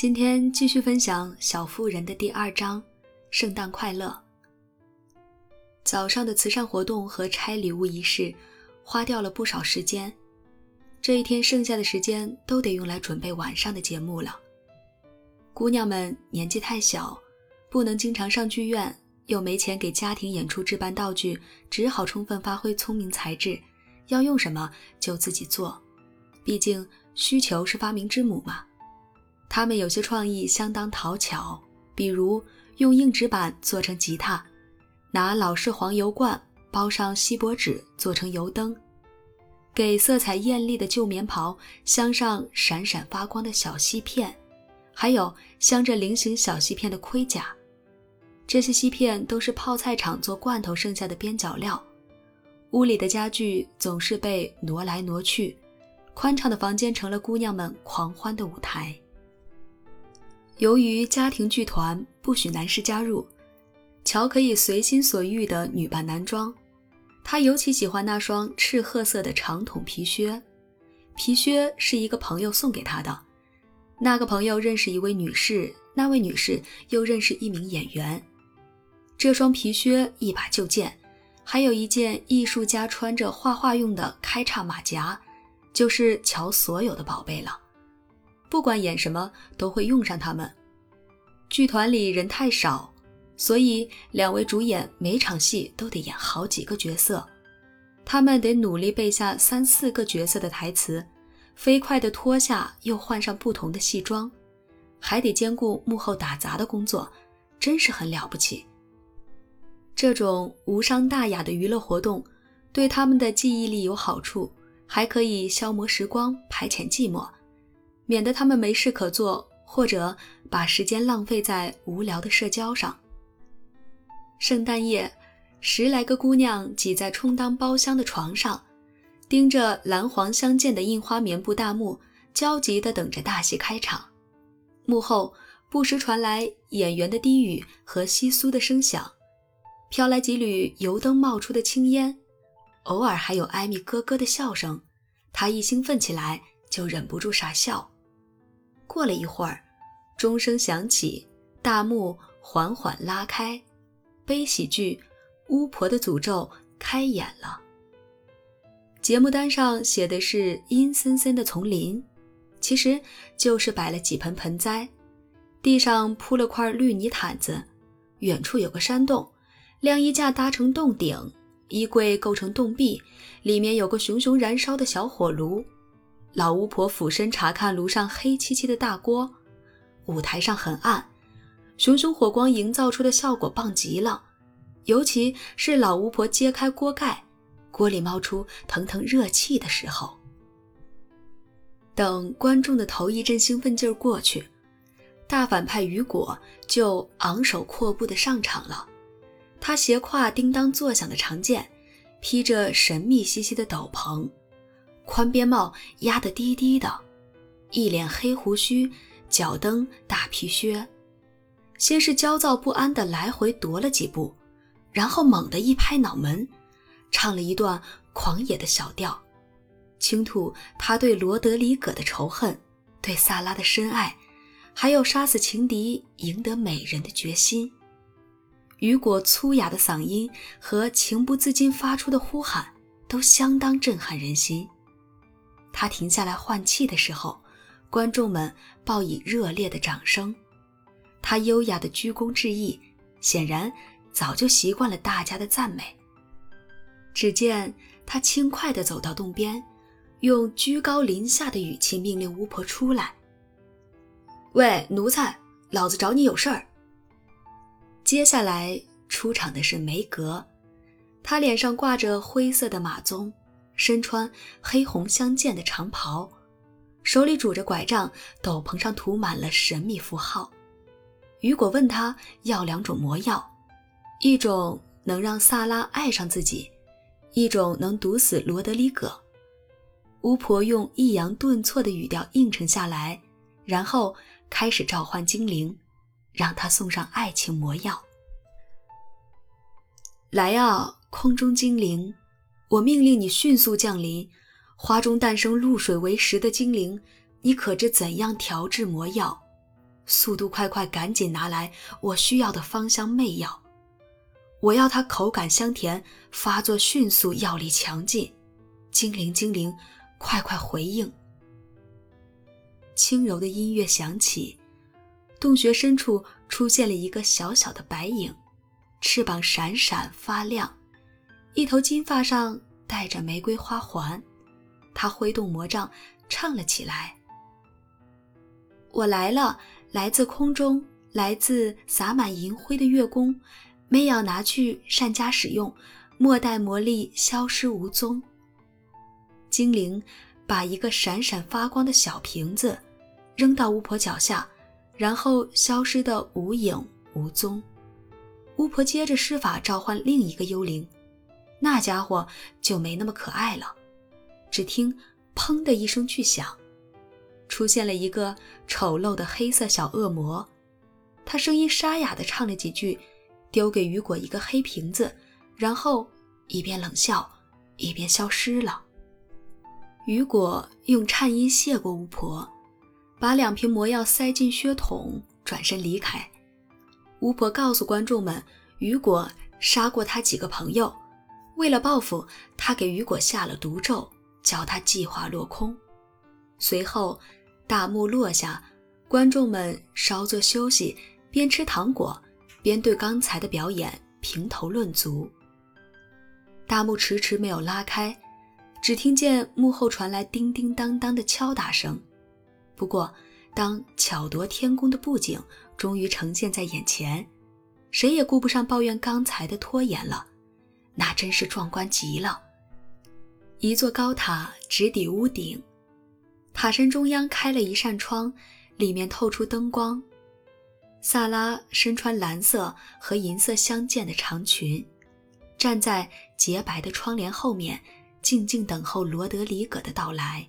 今天继续分享《小妇人》的第二章，圣诞快乐。早上的慈善活动和拆礼物仪式花掉了不少时间，这一天剩下的时间都得用来准备晚上的节目了。姑娘们年纪太小，不能经常上剧院，又没钱给家庭演出置办道具，只好充分发挥聪明才智，要用什么就自己做。毕竟需求是发明之母嘛。他们有些创意相当讨巧，比如用硬纸板做成吉他，拿老式黄油罐包上锡箔纸做成油灯，给色彩艳丽的旧棉袍镶上闪闪发光的小锡片，还有镶着菱形小锡片的盔甲。这些锡片都是泡菜厂做罐头剩下的边角料。屋里的家具总是被挪来挪去，宽敞的房间成了姑娘们狂欢的舞台。由于家庭剧团不许男士加入，乔可以随心所欲地女扮男装。他尤其喜欢那双赤褐色的长筒皮靴，皮靴是一个朋友送给他的。那个朋友认识一位女士，那位女士又认识一名演员。这双皮靴，一把旧剑，还有一件艺术家穿着画画用的开叉马甲，就是乔所有的宝贝了。不管演什么，都会用上他们。剧团里人太少，所以两位主演每场戏都得演好几个角色。他们得努力背下三四个角色的台词，飞快地脱下又换上不同的戏装，还得兼顾幕后打杂的工作，真是很了不起。这种无伤大雅的娱乐活动，对他们的记忆力有好处，还可以消磨时光，排遣寂寞。免得他们没事可做，或者把时间浪费在无聊的社交上。圣诞夜，十来个姑娘挤在充当包厢的床上，盯着蓝黄相间的印花棉布大幕，焦急地等着大戏开场。幕后不时传来演员的低语和窸窣的声响，飘来几缕油灯冒出的青烟，偶尔还有艾米咯咯的笑声。她一兴奋起来，就忍不住傻笑。过了一会儿，钟声响起，大幕缓缓拉开，悲喜剧《巫婆的诅咒》开演了。节目单上写的是阴森森的丛林，其实就是摆了几盆盆栽，地上铺了块绿泥毯子，远处有个山洞，晾衣架搭成洞顶，衣柜构成洞壁，里面有个熊熊燃烧的小火炉。老巫婆俯身查看炉上黑漆漆的大锅，舞台上很暗，熊熊火光营造出的效果棒极了。尤其是老巫婆揭开锅盖，锅里冒出腾腾热气的时候。等观众的头一阵兴奋劲儿过去，大反派雨果就昂首阔步地上场了。他斜挎叮当作响的长剑，披着神秘兮兮的斗篷。宽边帽压得低低的，一脸黑胡须，脚蹬大皮靴。先是焦躁不安地来回踱了几步，然后猛地一拍脑门，唱了一段狂野的小调，倾吐他对罗德里葛的仇恨，对萨拉的深爱，还有杀死情敌、赢得美人的决心。雨果粗哑的嗓音和情不自禁发出的呼喊，都相当震撼人心。他停下来换气的时候，观众们报以热烈的掌声。他优雅的鞠躬致意，显然早就习惯了大家的赞美。只见他轻快地走到洞边，用居高临下的语气命令巫婆出来：“喂，奴才，老子找你有事儿。”接下来出场的是梅格，他脸上挂着灰色的马鬃。身穿黑红相间的长袍，手里拄着拐杖，斗篷上涂满了神秘符号。雨果问他要两种魔药，一种能让萨拉爱上自己，一种能毒死罗德里戈。巫婆用抑扬顿挫的语调应承下来，然后开始召唤精灵，让他送上爱情魔药。来啊，空中精灵！我命令你迅速降临，花中诞生露水为食的精灵，你可知怎样调制魔药？速度快快，赶紧拿来我需要的芳香媚药。我要它口感香甜，发作迅速，药力强劲。精灵，精灵，快快回应！轻柔的音乐响起，洞穴深处出现了一个小小的白影，翅膀闪闪发亮，一头金发上戴着玫瑰花环。他挥动魔杖，唱了起来：“我来了，来自空中，来自洒满银灰的月宫。”没要拿去善加使用，莫待魔力消失无踪。精灵把一个闪闪发光的小瓶子扔到巫婆脚下，然后消失得无影无踪。巫婆接着施法召唤另一个幽灵，那家伙就没那么可爱了。只听“砰”的一声巨响，出现了一个丑陋的黑色小恶魔，他声音沙哑地唱了几句。丢给雨果一个黑瓶子，然后一边冷笑，一边消失了。雨果用颤音谢过巫婆，把两瓶魔药塞进靴筒，转身离开。巫婆告诉观众们，雨果杀过他几个朋友，为了报复，他给雨果下了毒咒，叫他计划落空。随后，大幕落下，观众们稍作休息，边吃糖果。边对刚才的表演评头论足。大幕迟迟没有拉开，只听见幕后传来叮叮当当的敲打声。不过，当巧夺天工的布景终于呈现在眼前，谁也顾不上抱怨刚才的拖延了。那真是壮观极了！一座高塔直抵屋顶，塔身中央开了一扇窗，里面透出灯光。萨拉身穿蓝色和银色相间的长裙，站在洁白的窗帘后面，静静等候罗德里戈的到来。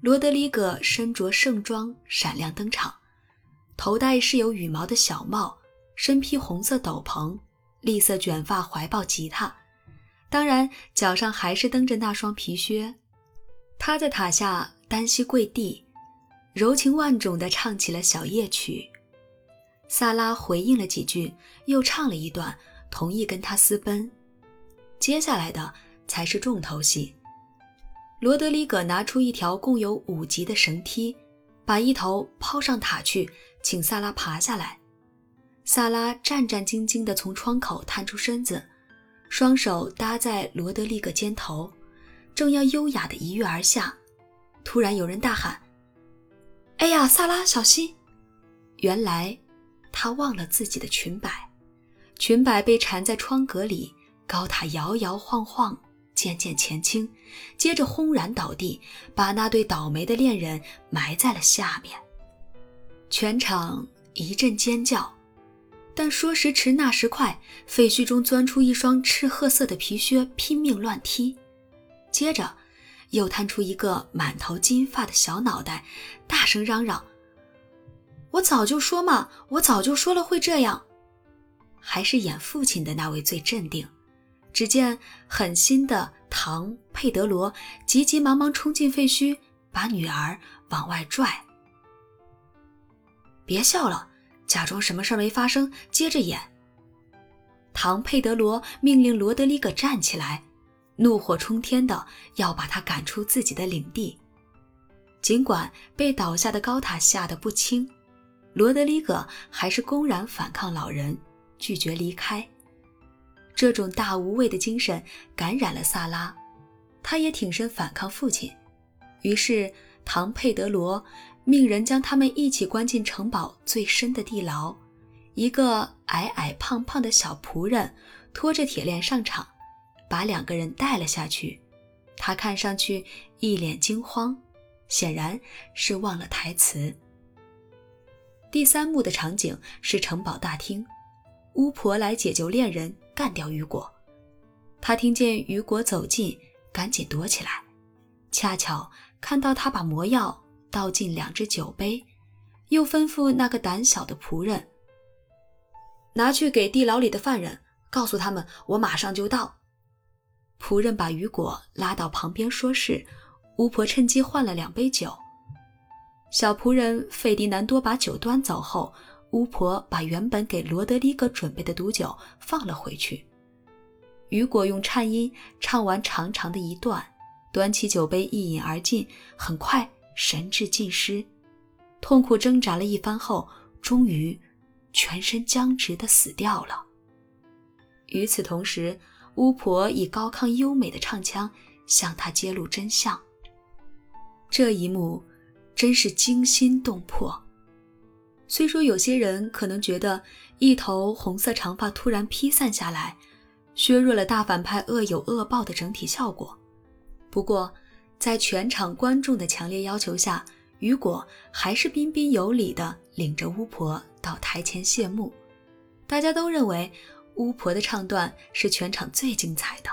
罗德里戈身着盛装，闪亮登场，头戴是有羽毛的小帽，身披红色斗篷，栗色卷发，怀抱吉他，当然脚上还是蹬着那双皮靴。他在塔下单膝跪地，柔情万种地唱起了小夜曲。萨拉回应了几句，又唱了一段，同意跟他私奔。接下来的才是重头戏。罗德里戈拿出一条共有五级的绳梯，把一头抛上塔去，请萨拉爬下来。萨拉战战兢兢地从窗口探出身子，双手搭在罗德里戈肩头，正要优雅地一跃而下，突然有人大喊：“哎呀，萨拉，小心！”原来。他忘了自己的裙摆，裙摆被缠在窗格里，高塔摇摇晃晃，渐渐前倾，接着轰然倒地，把那对倒霉的恋人埋在了下面。全场一阵尖叫，但说时迟那时快，废墟中钻出一双赤褐色的皮靴，拼命乱踢，接着又探出一个满头金发的小脑袋，大声嚷嚷。我早就说嘛，我早就说了会这样。还是演父亲的那位最镇定。只见狠心的唐佩德罗急急忙忙冲进废墟，把女儿往外拽。别笑了，假装什么事没发生，接着演。唐佩德罗命令罗德里戈站起来，怒火冲天的要把他赶出自己的领地。尽管被倒下的高塔吓得不轻。罗德里戈还是公然反抗老人，拒绝离开。这种大无畏的精神感染了萨拉，他也挺身反抗父亲。于是，唐佩德罗命人将他们一起关进城堡最深的地牢。一个矮矮胖胖的小仆人拖着铁链上场，把两个人带了下去。他看上去一脸惊慌，显然是忘了台词。第三幕的场景是城堡大厅，巫婆来解救恋人，干掉雨果。她听见雨果走近，赶紧躲起来，恰巧看到他把魔药倒进两只酒杯，又吩咐那个胆小的仆人拿去给地牢里的犯人，告诉他们我马上就到。仆人把雨果拉到旁边说事，巫婆趁机换了两杯酒。小仆人费迪南多把酒端走后，巫婆把原本给罗德里格准备的毒酒放了回去。雨果用颤音唱完长长的一段，端起酒杯一饮而尽，很快神志尽失，痛苦挣扎了一番后，终于全身僵直的死掉了。与此同时，巫婆以高亢优美的唱腔向他揭露真相。这一幕。真是惊心动魄。虽说有些人可能觉得一头红色长发突然披散下来，削弱了大反派恶有恶报的整体效果，不过在全场观众的强烈要求下，雨果还是彬彬有礼地领着巫婆到台前谢幕。大家都认为巫婆的唱段是全场最精彩的。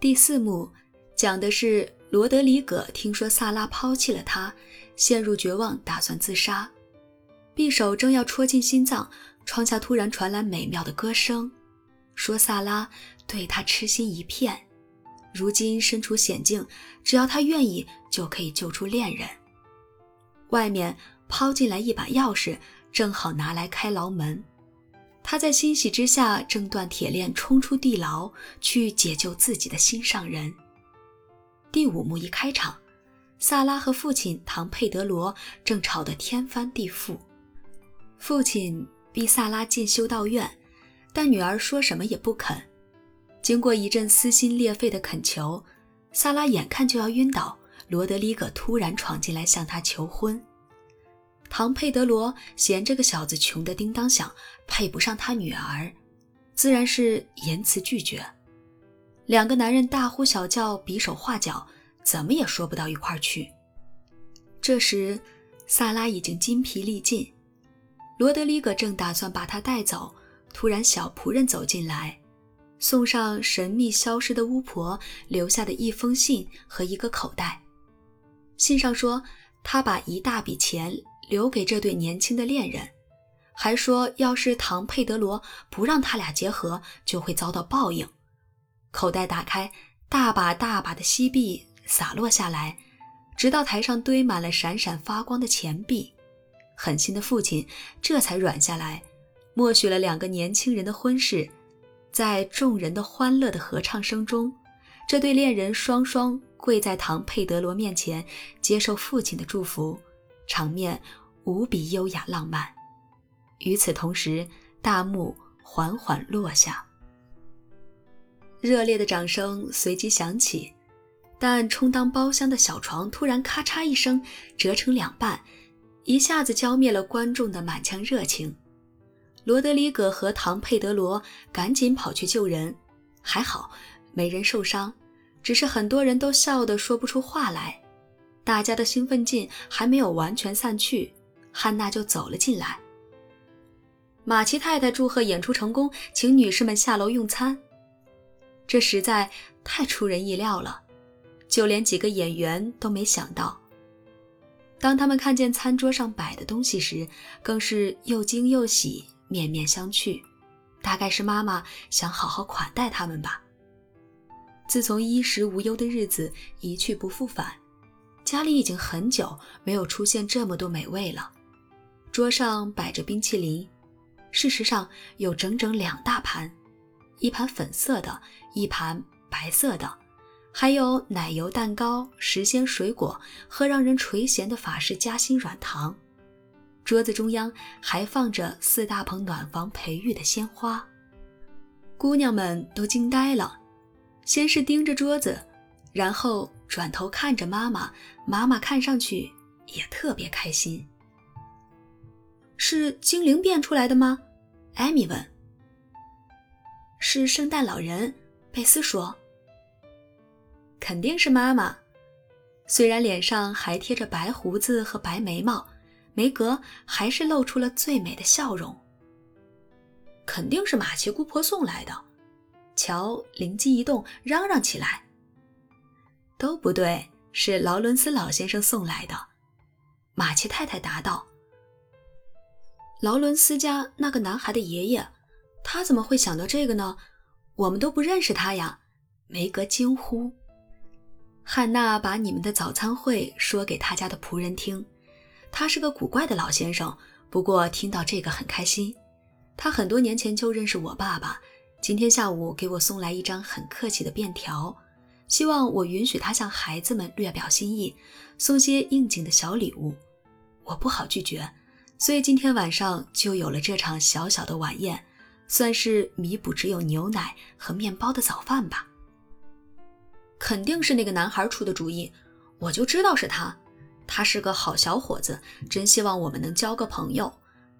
第四幕讲的是。罗德里戈听说萨拉抛弃了他，陷入绝望，打算自杀。匕首正要戳进心脏，窗下突然传来美妙的歌声，说萨拉对他痴心一片，如今身处险境，只要他愿意，就可以救出恋人。外面抛进来一把钥匙，正好拿来开牢门。他在欣喜之下，挣断铁链，冲出地牢，去解救自己的心上人。第五幕一开场，萨拉和父亲唐佩德罗正吵得天翻地覆。父亲逼萨拉进修道院，但女儿说什么也不肯。经过一阵撕心裂肺的恳求，萨拉眼看就要晕倒，罗德里戈突然闯进来向他求婚。唐佩德罗嫌这个小子穷得叮当响，配不上他女儿，自然是严词拒绝。两个男人大呼小叫，比手画脚，怎么也说不到一块儿去。这时，萨拉已经筋疲力尽，罗德里戈正打算把他带走，突然小仆人走进来，送上神秘消失的巫婆留下的一封信和一个口袋。信上说，他把一大笔钱留给这对年轻的恋人，还说要是唐佩德罗不让他俩结合，就会遭到报应。口袋打开，大把大把的锡币洒落下来，直到台上堆满了闪闪发光的钱币。狠心的父亲这才软下来，默许了两个年轻人的婚事。在众人的欢乐的合唱声中，这对恋人双双跪在唐佩德罗面前，接受父亲的祝福，场面无比优雅浪漫。与此同时，大幕缓缓落下。热烈的掌声随即响起，但充当包厢的小床突然咔嚓一声折成两半，一下子浇灭了观众的满腔热情。罗德里戈和唐佩德罗赶紧跑去救人，还好没人受伤，只是很多人都笑得说不出话来。大家的兴奋劲还没有完全散去，汉娜就走了进来。马奇太太祝贺演出成功，请女士们下楼用餐。这实在太出人意料了，就连几个演员都没想到。当他们看见餐桌上摆的东西时，更是又惊又喜，面面相觑。大概是妈妈想好好款待他们吧。自从衣食无忧的日子一去不复返，家里已经很久没有出现这么多美味了。桌上摆着冰淇淋，事实上有整整两大盘。一盘粉色的，一盘白色的，还有奶油蛋糕、时鲜水果和让人垂涎的法式夹心软糖。桌子中央还放着四大捧暖房培育的鲜花。姑娘们都惊呆了，先是盯着桌子，然后转头看着妈妈。妈妈看上去也特别开心。是精灵变出来的吗？艾米问。是圣诞老人，贝斯说：“肯定是妈妈。虽然脸上还贴着白胡子和白眉毛，梅格还是露出了最美的笑容。肯定是马奇姑婆送来的。”乔灵机一动，嚷嚷起来：“都不对，是劳伦斯老先生送来的。”马奇太太答道：“劳伦斯家那个男孩的爷爷。”他怎么会想到这个呢？我们都不认识他呀！梅格惊呼。汉娜把你们的早餐会说给他家的仆人听。他是个古怪的老先生，不过听到这个很开心。他很多年前就认识我爸爸，今天下午给我送来一张很客气的便条，希望我允许他向孩子们略表心意，送些应景的小礼物。我不好拒绝，所以今天晚上就有了这场小小的晚宴，算是弥补只有牛奶和面包的早饭吧。肯定是那个男孩出的主意，我就知道是他。他是个好小伙子，真希望我们能交个朋友。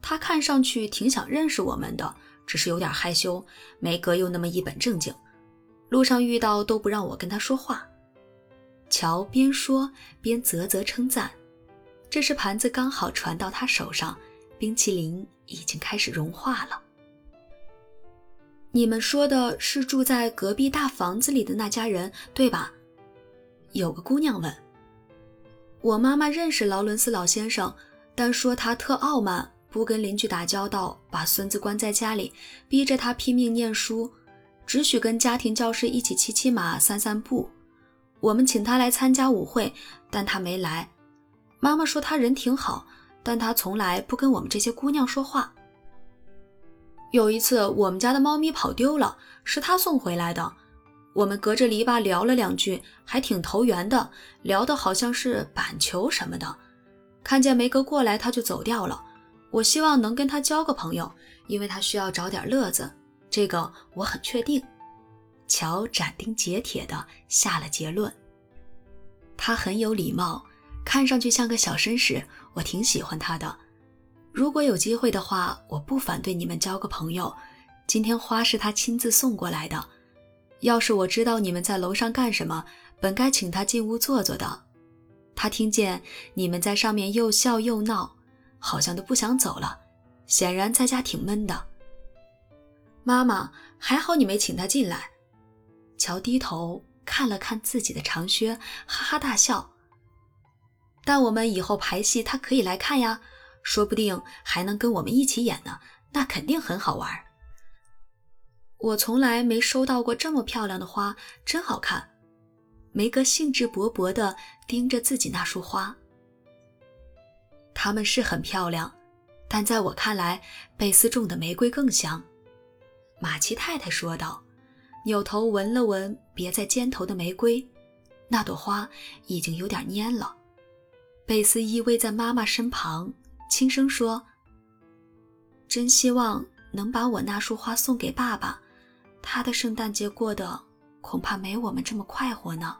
他看上去挺想认识我们的，只是有点害羞。梅格又那么一本正经，路上遇到都不让我跟他说话。乔边说边啧啧称赞。这时盘子刚好传到他手上，冰淇淋已经开始融化了。你们说的是住在隔壁大房子里的那家人，对吧？有个姑娘问。我妈妈认识劳伦斯老先生，但说他特傲慢，不跟邻居打交道，把孙子关在家里，逼着他拼命念书，只许跟家庭教师一起骑骑马、散散步。我们请他来参加舞会，但他没来。妈妈说他人挺好，但他从来不跟我们这些姑娘说话。有一次，我们家的猫咪跑丢了，是他送回来的。我们隔着篱笆聊了两句，还挺投缘的，聊的好像是板球什么的。看见梅格过来，他就走掉了。我希望能跟他交个朋友，因为他需要找点乐子，这个我很确定。乔斩钉截铁地下了结论。他很有礼貌，看上去像个小绅士，我挺喜欢他的。如果有机会的话，我不反对你们交个朋友。今天花是他亲自送过来的。要是我知道你们在楼上干什么，本该请他进屋坐坐的。他听见你们在上面又笑又闹，好像都不想走了，显然在家挺闷的。妈妈，还好你没请他进来。乔低头看了看自己的长靴，哈哈大笑。但我们以后排戏，他可以来看呀，说不定还能跟我们一起演呢，那肯定很好玩。我从来没收到过这么漂亮的花，真好看。梅格兴致勃勃地盯着自己那束花。它们是很漂亮，但在我看来，贝斯种的玫瑰更香。马奇太太说道，扭头闻了闻别在肩头的玫瑰，那朵花已经有点蔫了。贝斯依偎在妈妈身旁，轻声说：“真希望能把我那束花送给爸爸。”他的圣诞节过得恐怕没我们这么快活呢。